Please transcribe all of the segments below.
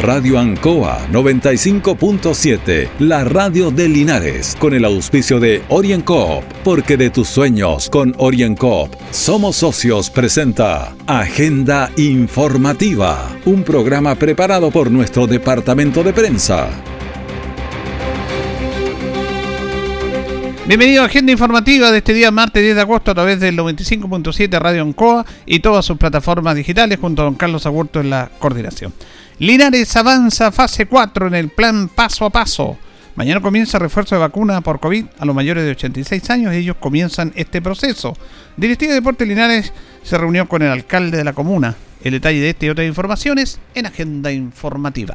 Radio Ancoa 95.7, la radio de Linares, con el auspicio de OrienCoop, porque de tus sueños con OrienCoop somos socios presenta Agenda Informativa, un programa preparado por nuestro departamento de prensa. Bienvenido a Agenda Informativa de este día martes 10 de agosto a través del 95.7 Radio Ancoa y todas sus plataformas digitales junto a don Carlos Agurto en la coordinación. Linares avanza fase 4 en el plan paso a paso. Mañana comienza refuerzo de vacuna por COVID a los mayores de 86 años y ellos comienzan este proceso. Directiva de Deporte Linares se reunió con el alcalde de la comuna. El detalle de este y otras informaciones en Agenda Informativa.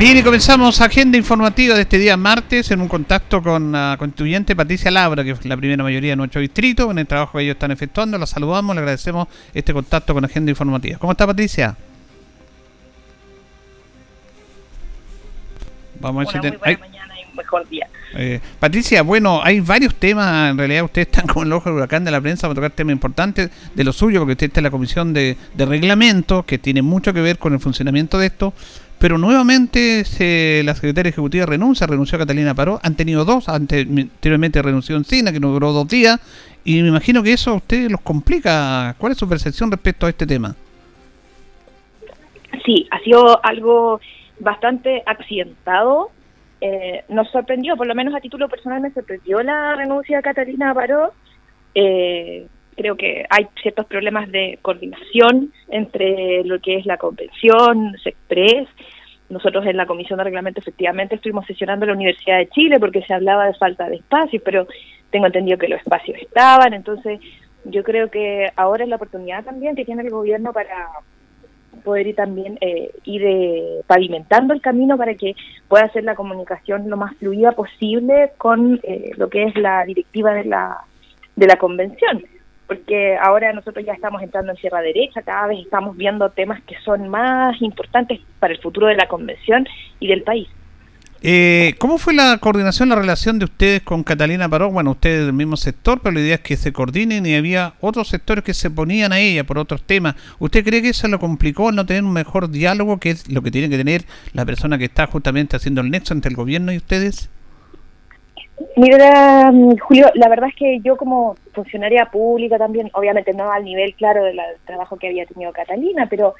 Bien, y comenzamos agenda informativa de este día martes en un contacto con la constituyente Patricia Labra, que es la primera mayoría de nuestro distrito, en el trabajo que ellos están efectuando. La saludamos, le agradecemos este contacto con agenda informativa. ¿Cómo está Patricia? Vamos a muy mañana y un mejor día. Eh, Patricia, bueno, hay varios temas, en realidad ustedes están como el ojo del huracán de la prensa para tocar temas importantes de lo suyo, porque usted está en la comisión de, de reglamento, que tiene mucho que ver con el funcionamiento de esto, pero nuevamente se, la secretaria ejecutiva renuncia, renunció a Catalina Paró, han tenido dos, anteriormente renunció Encina, que no duró dos días, y me imagino que eso a ustedes los complica. ¿Cuál es su percepción respecto a este tema? Sí, ha sido algo bastante accidentado. Eh, nos sorprendió, por lo menos a título personal me sorprendió la renuncia de Catalina Paró. Eh, creo que hay ciertos problemas de coordinación entre lo que es la convención, SECPRES. Nosotros en la Comisión de Reglamento efectivamente estuvimos sesionando la Universidad de Chile porque se hablaba de falta de espacios, pero tengo entendido que los espacios estaban, entonces yo creo que ahora es la oportunidad también que tiene el gobierno para poder ir también eh, ir eh, pavimentando el camino para que pueda hacer la comunicación lo más fluida posible con eh, lo que es la directiva de la de la convención porque ahora nosotros ya estamos entrando en Sierra Derecha, cada vez estamos viendo temas que son más importantes para el futuro de la convención y del país. Eh, ¿Cómo fue la coordinación, la relación de ustedes con Catalina Paró? Bueno, ustedes del mismo sector, pero la idea es que se coordinen y había otros sectores que se ponían a ella por otros temas. ¿Usted cree que eso lo complicó no tener un mejor diálogo, que es lo que tiene que tener la persona que está justamente haciendo el nexo entre el gobierno y ustedes? Mira, mm, Julio, la verdad es que yo como funcionaria pública también, obviamente no al nivel claro del trabajo que había tenido Catalina, pero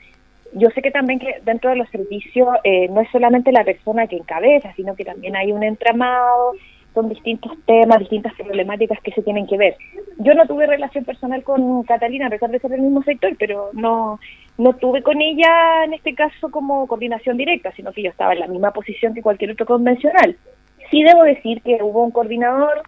yo sé que también que dentro de los servicios eh, no es solamente la persona que encabeza, sino que también hay un entramado, son distintos temas, distintas problemáticas que se tienen que ver. Yo no tuve relación personal con Catalina a pesar de ser del mismo sector, pero no no tuve con ella en este caso como coordinación directa, sino que yo estaba en la misma posición que cualquier otro convencional. Sí debo decir que hubo un coordinador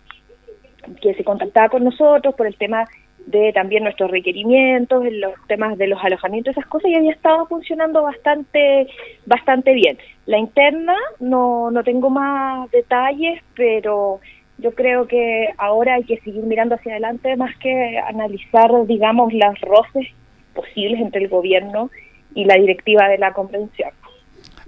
que se contactaba con nosotros por el tema de también nuestros requerimientos, los temas de los alojamientos, esas cosas, y había estado funcionando bastante, bastante bien. La interna no, no tengo más detalles, pero yo creo que ahora hay que seguir mirando hacia adelante más que analizar, digamos, las roces posibles entre el gobierno y la directiva de la convención.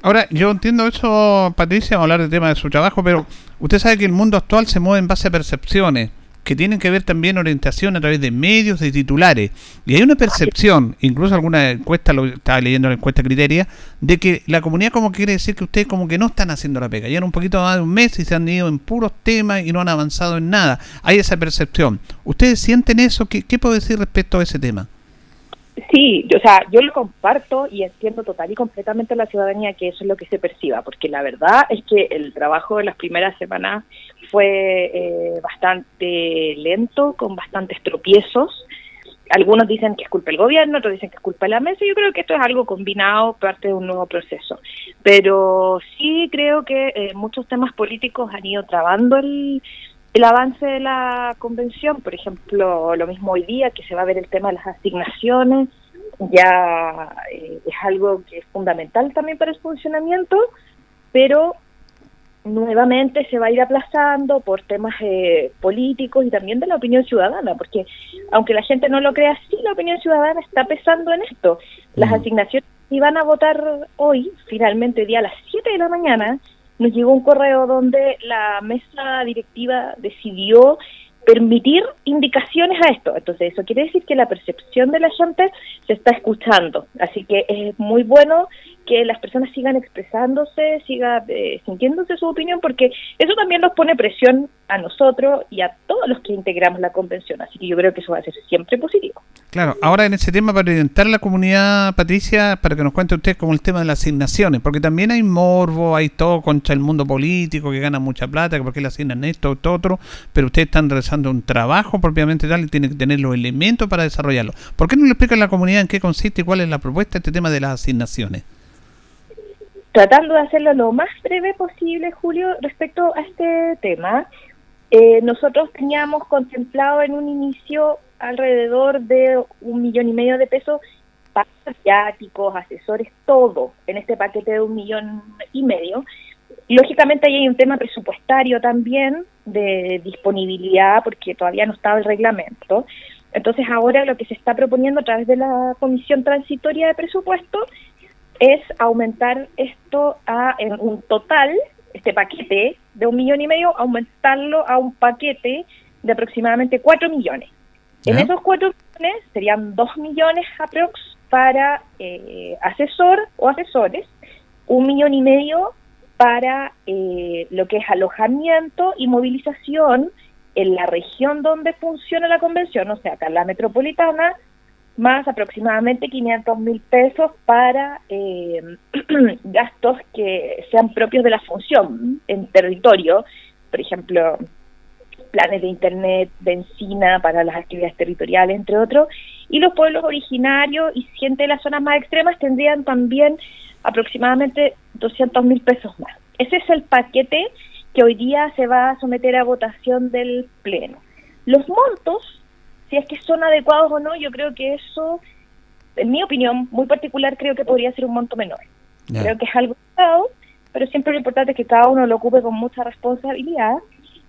Ahora, yo entiendo eso, Patricia, hablar del tema de su trabajo, pero usted sabe que el mundo actual se mueve en base a percepciones que tienen que ver también orientación a través de medios, de titulares. Y hay una percepción, incluso alguna encuesta, lo estaba leyendo la encuesta Criteria, de que la comunidad como quiere decir que ustedes como que no están haciendo la pega. Llevan un poquito más de un mes y se han ido en puros temas y no han avanzado en nada. Hay esa percepción. ¿Ustedes sienten eso? ¿Qué, qué puedo decir respecto a ese tema? Sí, o sea, yo lo comparto y entiendo total y completamente la ciudadanía que eso es lo que se perciba, porque la verdad es que el trabajo de las primeras semanas fue eh, bastante lento, con bastantes tropiezos. algunos dicen que es culpa del gobierno, otros dicen que es culpa de la mesa. Yo creo que esto es algo combinado, parte de un nuevo proceso. Pero sí creo que eh, muchos temas políticos han ido trabando el, el avance de la convención. Por ejemplo, lo mismo hoy día, que se va a ver el tema de las asignaciones, ya eh, es algo que es fundamental también para el funcionamiento, pero nuevamente se va a ir aplazando por temas eh, políticos y también de la opinión ciudadana, porque aunque la gente no lo crea sí, la opinión ciudadana está pesando en esto. Las asignaciones iban a votar hoy, finalmente día a las 7 de la mañana, nos llegó un correo donde la mesa directiva decidió permitir indicaciones a esto. Entonces, eso quiere decir que la percepción de la gente se está escuchando. Así que es muy bueno que las personas sigan expresándose, sigan eh, sintiéndose su opinión, porque eso también nos pone presión a nosotros y a todos los que integramos la convención. Así que yo creo que eso va a ser siempre positivo. Claro, ahora en ese tema, para orientar la comunidad, Patricia, para que nos cuente usted como el tema de las asignaciones, porque también hay morbo, hay todo contra el mundo político que gana mucha plata, que por qué le asignan esto, esto, otro, pero ustedes están realizando un trabajo propiamente tal y tienen que tener los elementos para desarrollarlo. ¿Por qué no le explica a la comunidad en qué consiste y cuál es la propuesta de este tema de las asignaciones? Tratando de hacerlo lo más breve posible, Julio, respecto a este tema. Eh, nosotros teníamos contemplado en un inicio alrededor de un millón y medio de pesos para asiáticos, asesores, todo en este paquete de un millón y medio. Lógicamente ahí hay un tema presupuestario también de disponibilidad porque todavía no estaba el reglamento. Entonces ahora lo que se está proponiendo a través de la Comisión Transitoria de Presupuesto es aumentar esto a en un total, este paquete de un millón y medio, aumentarlo a un paquete de aproximadamente cuatro millones. En esos cuatro millones serían dos millones aprox para eh, asesor o asesores, un millón y medio para eh, lo que es alojamiento y movilización en la región donde funciona la convención, o sea, acá en la metropolitana, más aproximadamente 500 mil pesos para eh, gastos que sean propios de la función en territorio, por ejemplo, planes de internet, benzina para las actividades territoriales, entre otros, y los pueblos originarios y gente de las zonas más extremas tendrían también aproximadamente 200 mil pesos más. Ese es el paquete que hoy día se va a someter a votación del Pleno. Los montos si es que son adecuados o no, yo creo que eso, en mi opinión muy particular, creo que podría ser un monto menor. Creo que es algo pero siempre lo importante es que cada uno lo ocupe con mucha responsabilidad.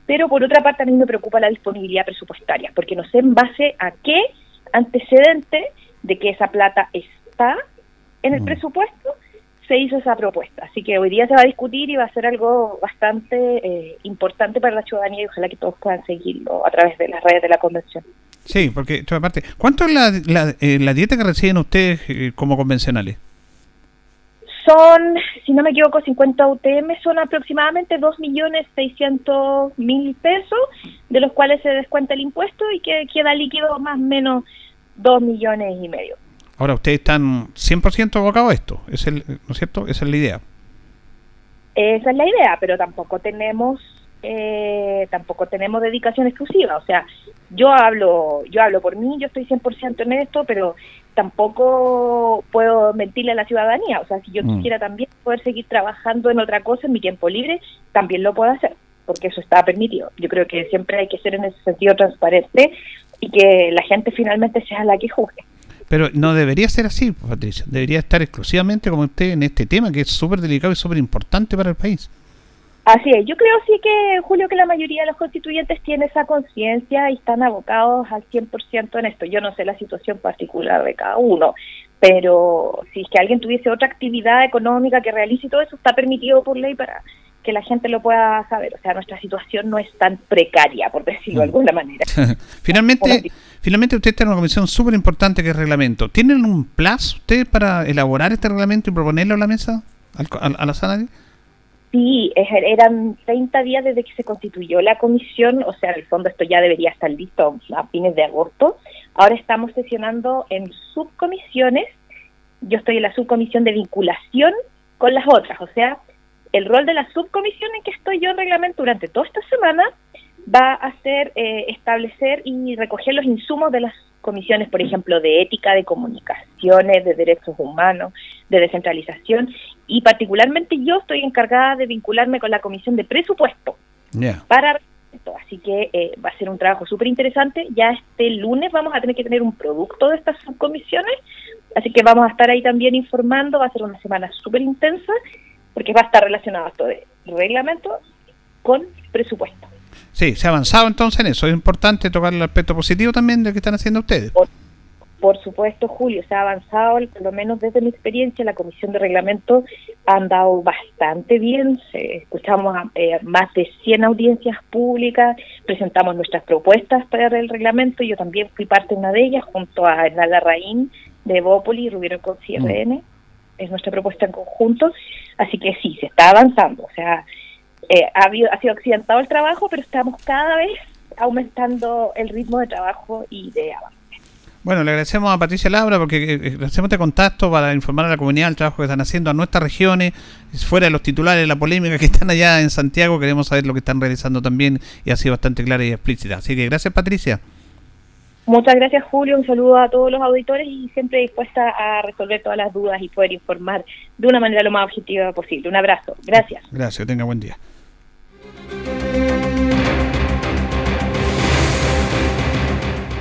Pero por otra parte, a mí me preocupa la disponibilidad presupuestaria, porque no sé en base a qué antecedente de que esa plata está en el mm. presupuesto se hizo esa propuesta. Así que hoy día se va a discutir y va a ser algo bastante eh, importante para la ciudadanía y ojalá que todos puedan seguirlo a través de las redes de la convención. Sí, porque, aparte, ¿cuánto es la, la, eh, la dieta que reciben ustedes eh, como convencionales? Son, si no me equivoco, 50 UTM, son aproximadamente 2.600.000 pesos, de los cuales se descuenta el impuesto y que queda líquido más o menos 2 millones y medio. Ahora, ustedes están 100% abocados a esto, ¿es el, ¿no es cierto? Esa es la idea. Esa es la idea, pero tampoco tenemos eh, tampoco tenemos dedicación exclusiva. O sea, yo hablo, yo hablo por mí, yo estoy 100% en esto, pero tampoco puedo mentirle a la ciudadanía. O sea, si yo mm. quisiera también poder seguir trabajando en otra cosa en mi tiempo libre, también lo puedo hacer, porque eso está permitido. Yo creo que siempre hay que ser en ese sentido transparente y que la gente finalmente sea la que juzgue. Pero no debería ser así, Patricia. Debería estar exclusivamente como usted en este tema, que es súper delicado y súper importante para el país. Así es, yo creo sí que, Julio, que la mayoría de los constituyentes tiene esa conciencia y están abocados al 100% en esto. Yo no sé la situación particular de cada uno, pero si es que alguien tuviese otra actividad económica que realice y todo eso, está permitido por ley para que la gente lo pueda saber. O sea, nuestra situación no es tan precaria, por decirlo de alguna manera. finalmente, finalmente usted tiene una comisión súper importante que es reglamento. ¿Tienen un plazo ustedes para elaborar este reglamento y proponerlo a la mesa, a la sala? Sí, eran 30 días desde que se constituyó la comisión, o sea, en el fondo esto ya debería estar listo a fines de agosto. Ahora estamos sesionando en subcomisiones. Yo estoy en la subcomisión de vinculación con las otras, o sea, el rol de la subcomisión en que estoy yo en reglamento durante toda esta semana va a ser eh, establecer y recoger los insumos de las subcomisiones, por ejemplo, de ética, de comunicaciones, de derechos humanos, de descentralización, y particularmente yo estoy encargada de vincularme con la comisión de presupuesto para Así que eh, va a ser un trabajo súper interesante. Ya este lunes vamos a tener que tener un producto de estas subcomisiones, así que vamos a estar ahí también informando. Va a ser una semana súper intensa porque va a estar relacionado esto de reglamento con presupuesto. Sí, se ha avanzado entonces en eso. Es importante tocar el aspecto positivo también de lo que están haciendo ustedes. Por supuesto, Julio, se ha avanzado, por lo menos desde mi experiencia, la Comisión de Reglamento ha andado bastante bien. escuchamos a, eh, más de 100 audiencias públicas, presentamos nuestras propuestas para el reglamento. Yo también fui parte de una de ellas, junto a Hernán Larraín de Bópoli y Rubiro con CRN. Mm. Es nuestra propuesta en conjunto. Así que sí, se está avanzando. O sea, eh, ha, habido, ha sido accidentado el trabajo, pero estamos cada vez aumentando el ritmo de trabajo y de avance. Bueno, le agradecemos a Patricia Laura porque eh, eh, hacemos este contacto para informar a la comunidad del trabajo que están haciendo a nuestras regiones, fuera de los titulares, la polémica que están allá en Santiago, queremos saber lo que están realizando también y ha sido bastante clara y explícita. Así que gracias Patricia. Muchas gracias Julio, un saludo a todos los auditores y siempre dispuesta a resolver todas las dudas y poder informar de una manera lo más objetiva posible. Un abrazo, gracias. Gracias, tenga buen día.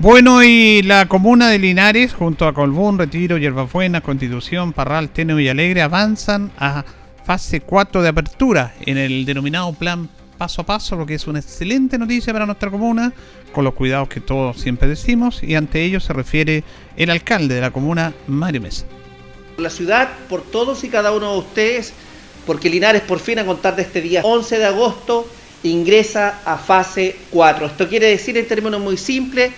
Bueno, y la comuna de Linares, junto a Colbún, Retiro, Yerbabuena, Constitución, Parral, Teno y Alegre, avanzan a fase 4 de apertura en el denominado plan paso a paso, lo que es una excelente noticia para nuestra comuna, con los cuidados que todos siempre decimos, y ante ello se refiere el alcalde de la comuna, Mario Mesa. La ciudad, por todos y cada uno de ustedes, porque Linares por fin a contar de este día 11 de agosto ingresa a fase 4. Esto quiere decir en términos muy simples,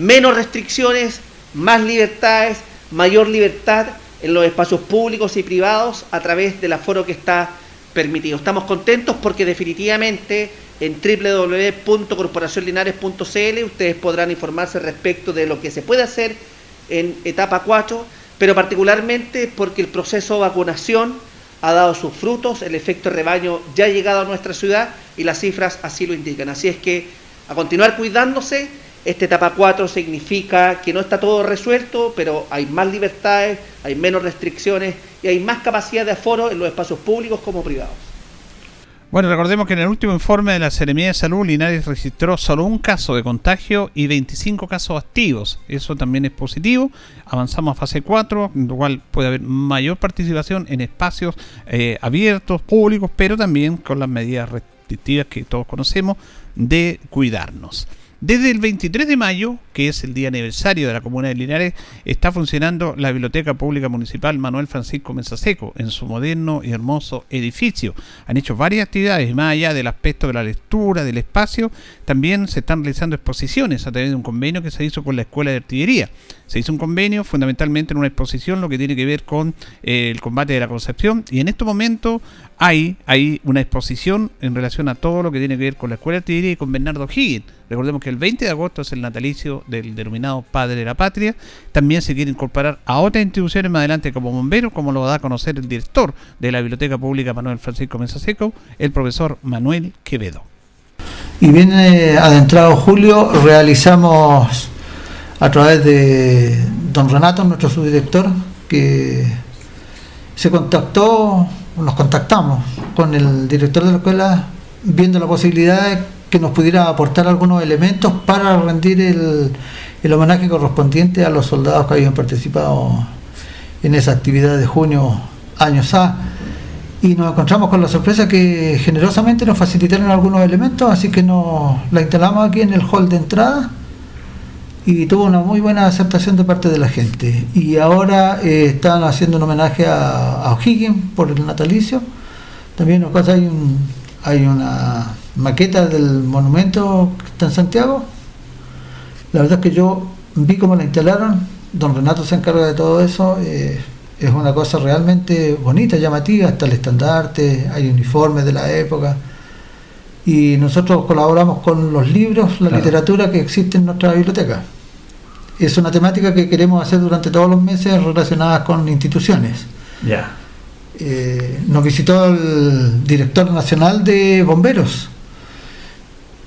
menos restricciones, más libertades, mayor libertad en los espacios públicos y privados a través del aforo que está permitido. Estamos contentos porque definitivamente en www.corporacionlinares.cl ustedes podrán informarse respecto de lo que se puede hacer en etapa 4, pero particularmente porque el proceso de vacunación ha dado sus frutos, el efecto rebaño ya ha llegado a nuestra ciudad y las cifras así lo indican. Así es que a continuar cuidándose este etapa 4 significa que no está todo resuelto, pero hay más libertades, hay menos restricciones y hay más capacidad de aforo en los espacios públicos como privados. Bueno, recordemos que en el último informe de la Seremía de Salud, Linares registró solo un caso de contagio y 25 casos activos. Eso también es positivo. Avanzamos a fase 4, en lo cual puede haber mayor participación en espacios eh, abiertos, públicos, pero también con las medidas restrictivas que todos conocemos de cuidarnos. Desde el 23 de mayo, que es el día aniversario de la Comuna de Linares, está funcionando la Biblioteca Pública Municipal Manuel Francisco Mensaseco en su moderno y hermoso edificio. Han hecho varias actividades, más allá del aspecto de la lectura, del espacio, también se están realizando exposiciones a través de un convenio que se hizo con la Escuela de Artillería. Se hizo un convenio fundamentalmente en una exposición, lo que tiene que ver con eh, el combate de la Concepción, y en este momento hay, una exposición en relación a todo lo que tiene que ver con la Escuela de Artillería y con Bernardo Higgins. Recordemos que el 20 de agosto es el natalicio del denominado Padre de la Patria. También se quiere incorporar a otras instituciones más adelante como bomberos, como lo va a conocer el director de la Biblioteca Pública Manuel Francisco Mensaseco, el profesor Manuel Quevedo. Y viene adentrado Julio, realizamos a través de don Renato, nuestro subdirector, que se contactó nos contactamos con el director de la escuela viendo la posibilidad de que nos pudiera aportar algunos elementos para rendir el, el homenaje correspondiente a los soldados que habían participado en esa actividad de junio años A. y nos encontramos con la sorpresa que generosamente nos facilitaron algunos elementos, así que nos la instalamos aquí en el hall de entrada y tuvo una muy buena aceptación de parte de la gente. Y ahora eh, están haciendo un homenaje a, O'Higgins por el natalicio. También hay, un, hay una maqueta del monumento que está en Santiago. La verdad es que yo vi cómo la instalaron, don Renato se encarga de todo eso. Eh, es una cosa realmente bonita, llamativa, hasta el estandarte, hay uniformes de la época. Y nosotros colaboramos con los libros, la literatura que existe en nuestra biblioteca. Es una temática que queremos hacer durante todos los meses relacionadas con instituciones. Ya. Eh, nos visitó el director nacional de bomberos,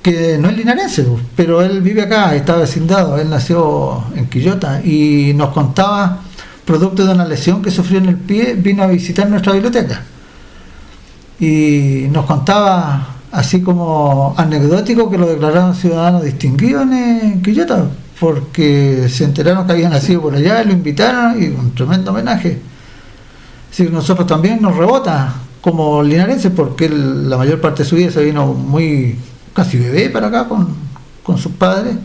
que no es linarense, pero él vive acá, está vecindado, él nació en Quillota y nos contaba producto de una lesión que sufrió en el pie, vino a visitar nuestra biblioteca. Y nos contaba, así como anecdótico, que lo declararon ciudadano distinguido en Quillota, porque se enteraron que había nacido por allá, lo invitaron y un tremendo homenaje. Así que nosotros también nos rebota como linarenses, porque la mayor parte de su vida se vino muy casi bebé para acá con, con sus padres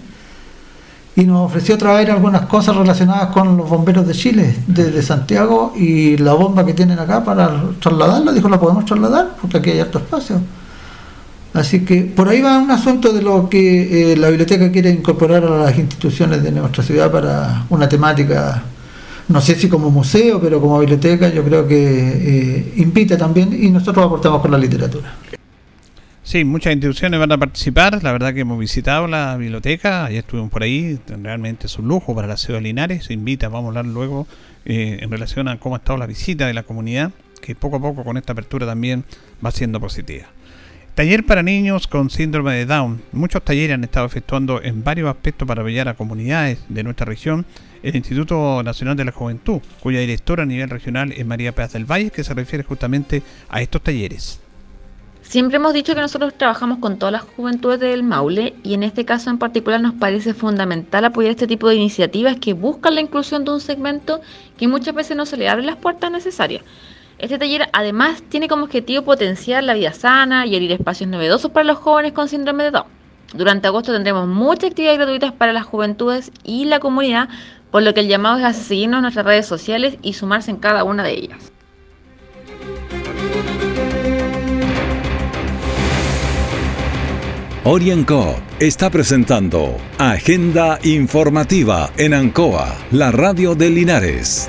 y nos ofreció traer algunas cosas relacionadas con los bomberos de Chile, desde Santiago, y la bomba que tienen acá para trasladarla, dijo, la podemos trasladar, porque aquí hay harto espacio. Así que por ahí va un asunto de lo que eh, la biblioteca quiere incorporar a las instituciones de nuestra ciudad para una temática, no sé si como museo, pero como biblioteca yo creo que eh, invita también y nosotros aportamos con la literatura. Sí, muchas instituciones van a participar. La verdad que hemos visitado la biblioteca, ayer estuvimos por ahí. Realmente es un lujo para la ciudad de Linares. Se invita, vamos a hablar luego eh, en relación a cómo ha estado la visita de la comunidad, que poco a poco con esta apertura también va siendo positiva. Taller para niños con síndrome de Down. Muchos talleres han estado efectuando en varios aspectos para apoyar a comunidades de nuestra región. El Instituto Nacional de la Juventud, cuya directora a nivel regional es María Paz del Valle, que se refiere justamente a estos talleres. Siempre hemos dicho que nosotros trabajamos con todas las juventudes del Maule y en este caso en particular nos parece fundamental apoyar este tipo de iniciativas que buscan la inclusión de un segmento que muchas veces no se le abren las puertas necesarias. Este taller además tiene como objetivo potenciar la vida sana y abrir espacios novedosos para los jóvenes con síndrome de Down. Durante agosto tendremos muchas actividades gratuitas para las juventudes y la comunidad, por lo que el llamado es a seguirnos en nuestras redes sociales y sumarse en cada una de ellas. Orienco está presentando Agenda Informativa en Ancoa, la radio de Linares.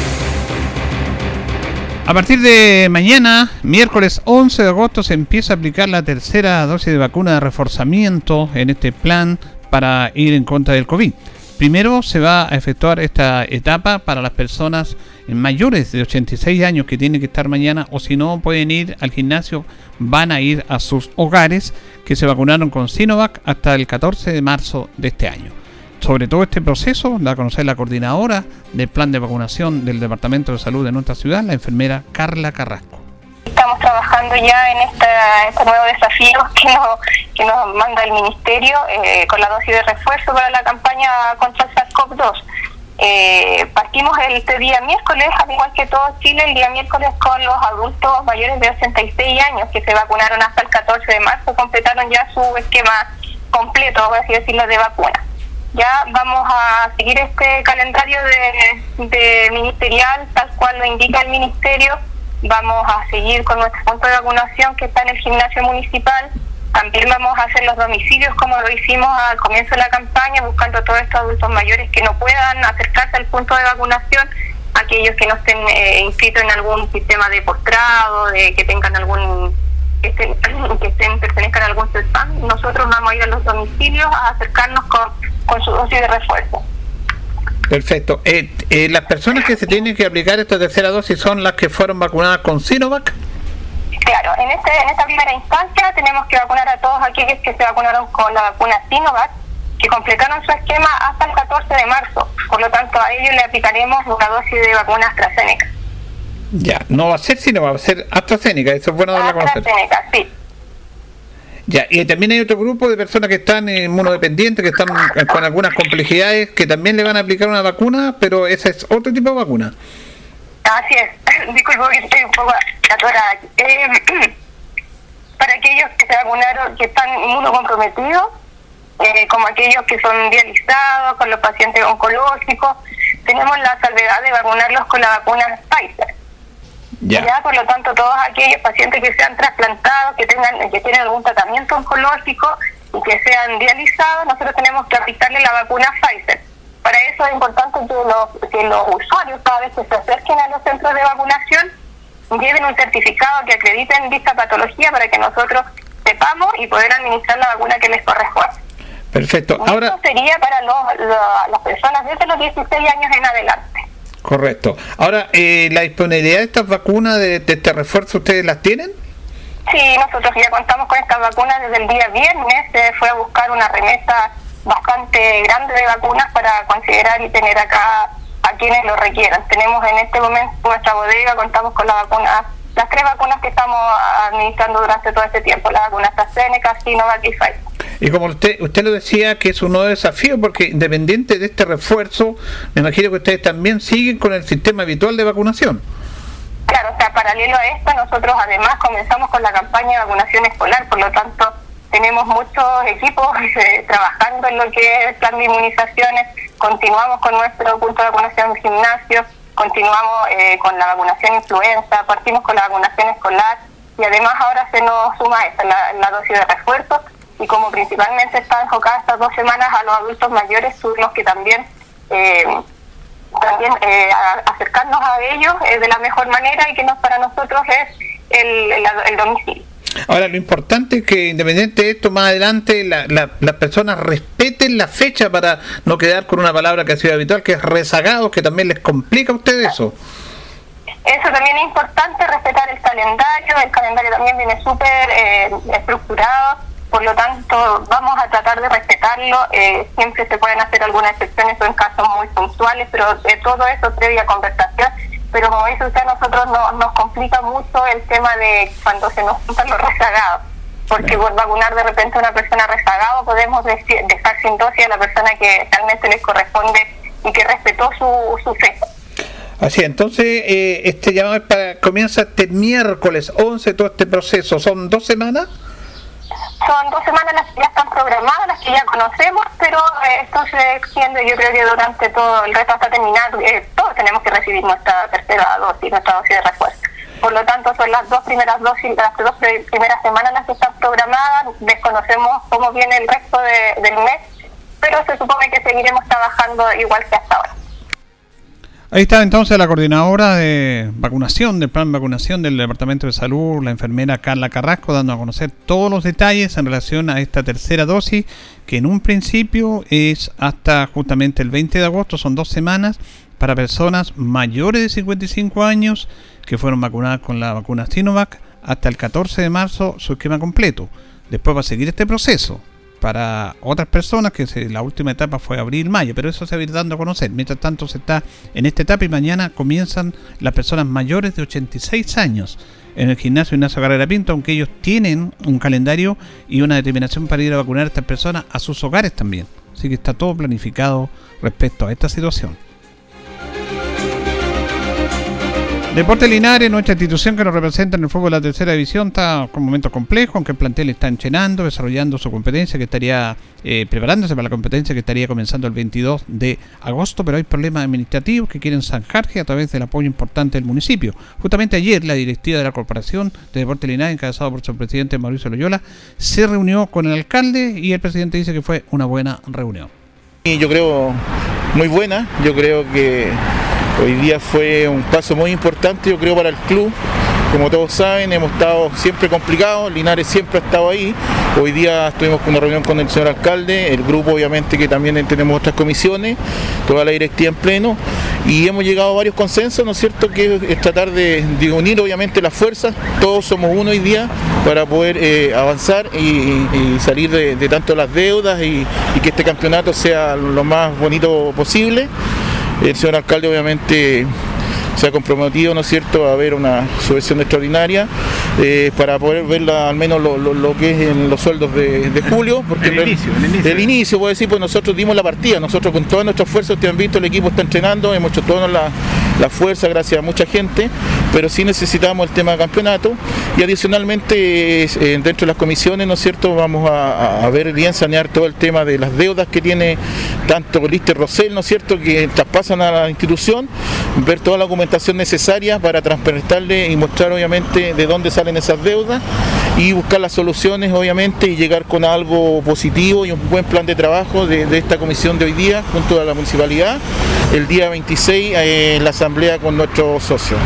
A partir de mañana, miércoles 11 de agosto, se empieza a aplicar la tercera dosis de vacuna de reforzamiento en este plan para ir en contra del COVID. Primero se va a efectuar esta etapa para las personas mayores de 86 años que tienen que estar mañana o si no pueden ir al gimnasio, van a ir a sus hogares que se vacunaron con Sinovac hasta el 14 de marzo de este año sobre todo este proceso la conocer la coordinadora del plan de vacunación del Departamento de Salud de nuestra ciudad, la enfermera Carla Carrasco. Estamos trabajando ya en estos nuevos desafíos que nos, que nos manda el Ministerio eh, con la dosis de refuerzo para la campaña contra el SARS-CoV-2. Eh, partimos este día miércoles, al igual que todo Chile, el día miércoles con los adultos mayores de 86 años que se vacunaron hasta el 14 de marzo, completaron ya su esquema completo, por así decirlo, de vacuna ya vamos a seguir este calendario de, ministerial tal cual lo indica el ministerio. Vamos a seguir con nuestro punto de vacunación que está en el gimnasio municipal. También vamos a hacer los domicilios como lo hicimos al comienzo de la campaña buscando a todos estos adultos mayores que no puedan acercarse al punto de vacunación aquellos que no estén eh, inscritos en algún sistema de postrado de que tengan algún que estén, que estén pertenezcan a algún CESPAM, nosotros vamos a ir a los domicilios a acercarnos con, con su dosis de refuerzo. Perfecto. Eh, eh, ¿Las personas que se tienen que aplicar esta tercera dosis son las que fueron vacunadas con Sinovac? Claro, en, este, en esta primera instancia tenemos que vacunar a todos aquellos que se vacunaron con la vacuna Sinovac, que completaron su esquema hasta el 14 de marzo. Por lo tanto, a ellos le aplicaremos una dosis de vacuna AstraZeneca. Ya, no va a ser Sinovac, va a ser AstraZeneca, eso es bueno darlo a conocer. AstraZeneca, sí. Ya, y también hay otro grupo de personas que están inmunodependientes, que están con algunas complejidades, que también le van a aplicar una vacuna, pero ese es otro tipo de vacuna. Así es, disculpo que estoy un poco atorada. Eh, para aquellos que se vacunaron, que están inmunocomprometidos, eh, como aquellos que son dializados, con los pacientes oncológicos, tenemos la salvedad de vacunarlos con la vacuna Pfizer. Ya. por lo tanto, todos aquellos pacientes que sean trasplantados, que tengan que tienen algún tratamiento oncológico y que sean dializados, nosotros tenemos que aplicarle la vacuna Pfizer. Para eso es importante que los, que los usuarios, cada vez que se acerquen a los centros de vacunación, lleven un certificado que acrediten dicha patología para que nosotros sepamos y poder administrar la vacuna que les corresponde. Perfecto. Ahora Esto sería para las personas desde los 16 años en adelante. Correcto. Ahora, eh, ¿la disponibilidad de estas vacunas, de, este refuerzo, ustedes las tienen? Sí, nosotros ya contamos con estas vacunas desde el día viernes. Se fue a buscar una remesa bastante grande de vacunas para considerar y tener acá a quienes lo requieran. Tenemos en este momento nuestra bodega, contamos con la vacuna, las tres vacunas que estamos administrando durante todo este tiempo, la vacuna AstraZeneca, Sinovac y Pfizer. Y como usted usted lo decía, que es un nuevo desafío, porque independiente de este refuerzo, me imagino que ustedes también siguen con el sistema habitual de vacunación. Claro, o sea, paralelo a esto, nosotros además comenzamos con la campaña de vacunación escolar, por lo tanto, tenemos muchos equipos eh, trabajando en lo que es el plan de inmunizaciones, continuamos con nuestro punto de vacunación en gimnasio, continuamos eh, con la vacunación influenza, partimos con la vacunación escolar y además ahora se nos suma esta, la dosis de refuerzo y como principalmente está enfocada estas dos semanas a los adultos mayores, tuvimos que también eh, también eh, acercarnos a ellos eh, de la mejor manera y que nos, para nosotros es el, el, domicilio. Ahora, lo importante es que independiente de esto, más adelante las personas respeten la fecha para no quedar con una palabra que ha sido habitual, que es rezagados, que también les complica a ustedes eso. Eso también es importante, respetar el calendario. El calendario también viene súper estructurado por lo tanto vamos a tratar de respetarlo. Eh, siempre se pueden hacer algunas excepciones o en casos muy puntuales, pero de todo eso previa conversación. Pero como dice usted, a nosotros no, nos complica mucho el tema de cuando se nos juntan los rezagados. Porque por vacunar de repente a una persona rezagada podemos dejar sin dosis a la persona que realmente les corresponde y que respetó su, su fe. Así, entonces, eh, este llamado para, comienza este miércoles 11 todo este proceso. ¿Son dos semanas? Son dos semanas las que ya están programadas, las que ya conocemos, pero eh, esto se extiende yo creo que durante todo el resto hasta terminar, eh, todos tenemos que recibir nuestra tercera dosis, nuestra dosis de refuerzo. Por lo tanto, son las dos primeras dosis, las dos primeras semanas las que están programadas, desconocemos cómo viene el resto del mes, pero se supone que seguiremos trabajando igual que hasta ahora. Ahí está entonces la coordinadora de vacunación, del plan de vacunación del Departamento de Salud, la enfermera Carla Carrasco, dando a conocer todos los detalles en relación a esta tercera dosis, que en un principio es hasta justamente el 20 de agosto, son dos semanas, para personas mayores de 55 años que fueron vacunadas con la vacuna Sinovac, hasta el 14 de marzo su esquema completo. Después va a seguir este proceso para otras personas, que la última etapa fue abril-mayo, pero eso se va a ir dando a conocer. Mientras tanto, se está en esta etapa y mañana comienzan las personas mayores de 86 años en el gimnasio Ignacio Carrera Pinto, aunque ellos tienen un calendario y una determinación para ir a vacunar a estas personas a sus hogares también. Así que está todo planificado respecto a esta situación. Deporte Linares, nuestra institución que nos representa en el fútbol de la tercera división, está con momentos complejos, aunque el plantel está enchenando, desarrollando su competencia que estaría eh, preparándose para la competencia que estaría comenzando el 22 de agosto, pero hay problemas administrativos que quieren zanjarse a través del apoyo importante del municipio. Justamente ayer la directiva de la Corporación de Deporte Linares, encabezado por su presidente Mauricio Loyola, se reunió con el alcalde y el presidente dice que fue una buena reunión. Yo creo muy buena, yo creo que Hoy día fue un paso muy importante, yo creo, para el club, como todos saben, hemos estado siempre complicados, Linares siempre ha estado ahí. Hoy día estuvimos con una reunión con el señor alcalde, el grupo obviamente que también tenemos otras comisiones, toda la directiva en pleno, y hemos llegado a varios consensos, ¿no es cierto?, que es tratar de, unir obviamente las fuerzas, todos somos uno hoy día para poder eh, avanzar y, salir de, tanto las deudas y que este campeonato sea lo más bonito posible. El señor alcalde obviamente se ha comprometido, ¿no es cierto?, a ver una subvención extraordinaria eh, para poder ver al menos lo, que es en los sueldos de, julio, porque el, inicio, el, inicio. el inicio, puedo decir, pues nosotros dimos la partida, nosotros con todas nuestras fuerzas, ustedes han visto, el equipo está entrenando, hemos hecho toda la, la fuerza gracias a mucha gente, pero sí necesitamos el tema de campeonato y adicionalmente eh, dentro de las comisiones, ¿no es cierto?, vamos a, ver bien sanear todo el tema de las deudas que tiene tanto Lister Rosell, ¿no es cierto?, que traspasan a la institución, ver toda la documentación necesaria para transparentarle y mostrar obviamente de dónde salen esas deudas y buscar las soluciones obviamente y llegar con algo positivo y un buen plan de trabajo de, esta comisión de hoy día junto a la municipalidad el día 26 eh, en la asamblea con nuestros socios.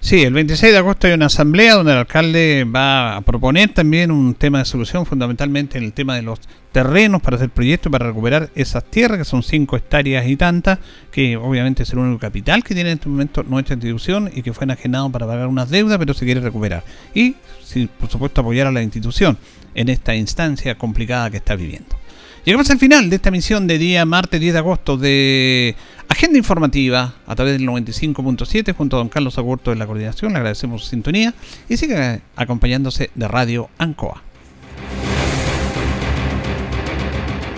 Sí, el 26 de agosto hay una asamblea donde el alcalde va a proponer también un tema de solución, fundamentalmente en el tema de los terrenos para hacer proyectos para recuperar esas tierras, que son cinco hectáreas y tantas, que obviamente es el único capital que tiene en este momento nuestra institución y que fue enajenado para pagar unas deudas, pero se quiere recuperar. Y, sí, por supuesto, apoyar a la institución en esta instancia complicada que está viviendo. Llegamos al final de esta misión de día martes 10 de agosto de Agenda Informativa a través del 95.7 junto a don Carlos Agurto de la coordinación. Le agradecemos su sintonía y sigue acompañándose de Radio Ancoa.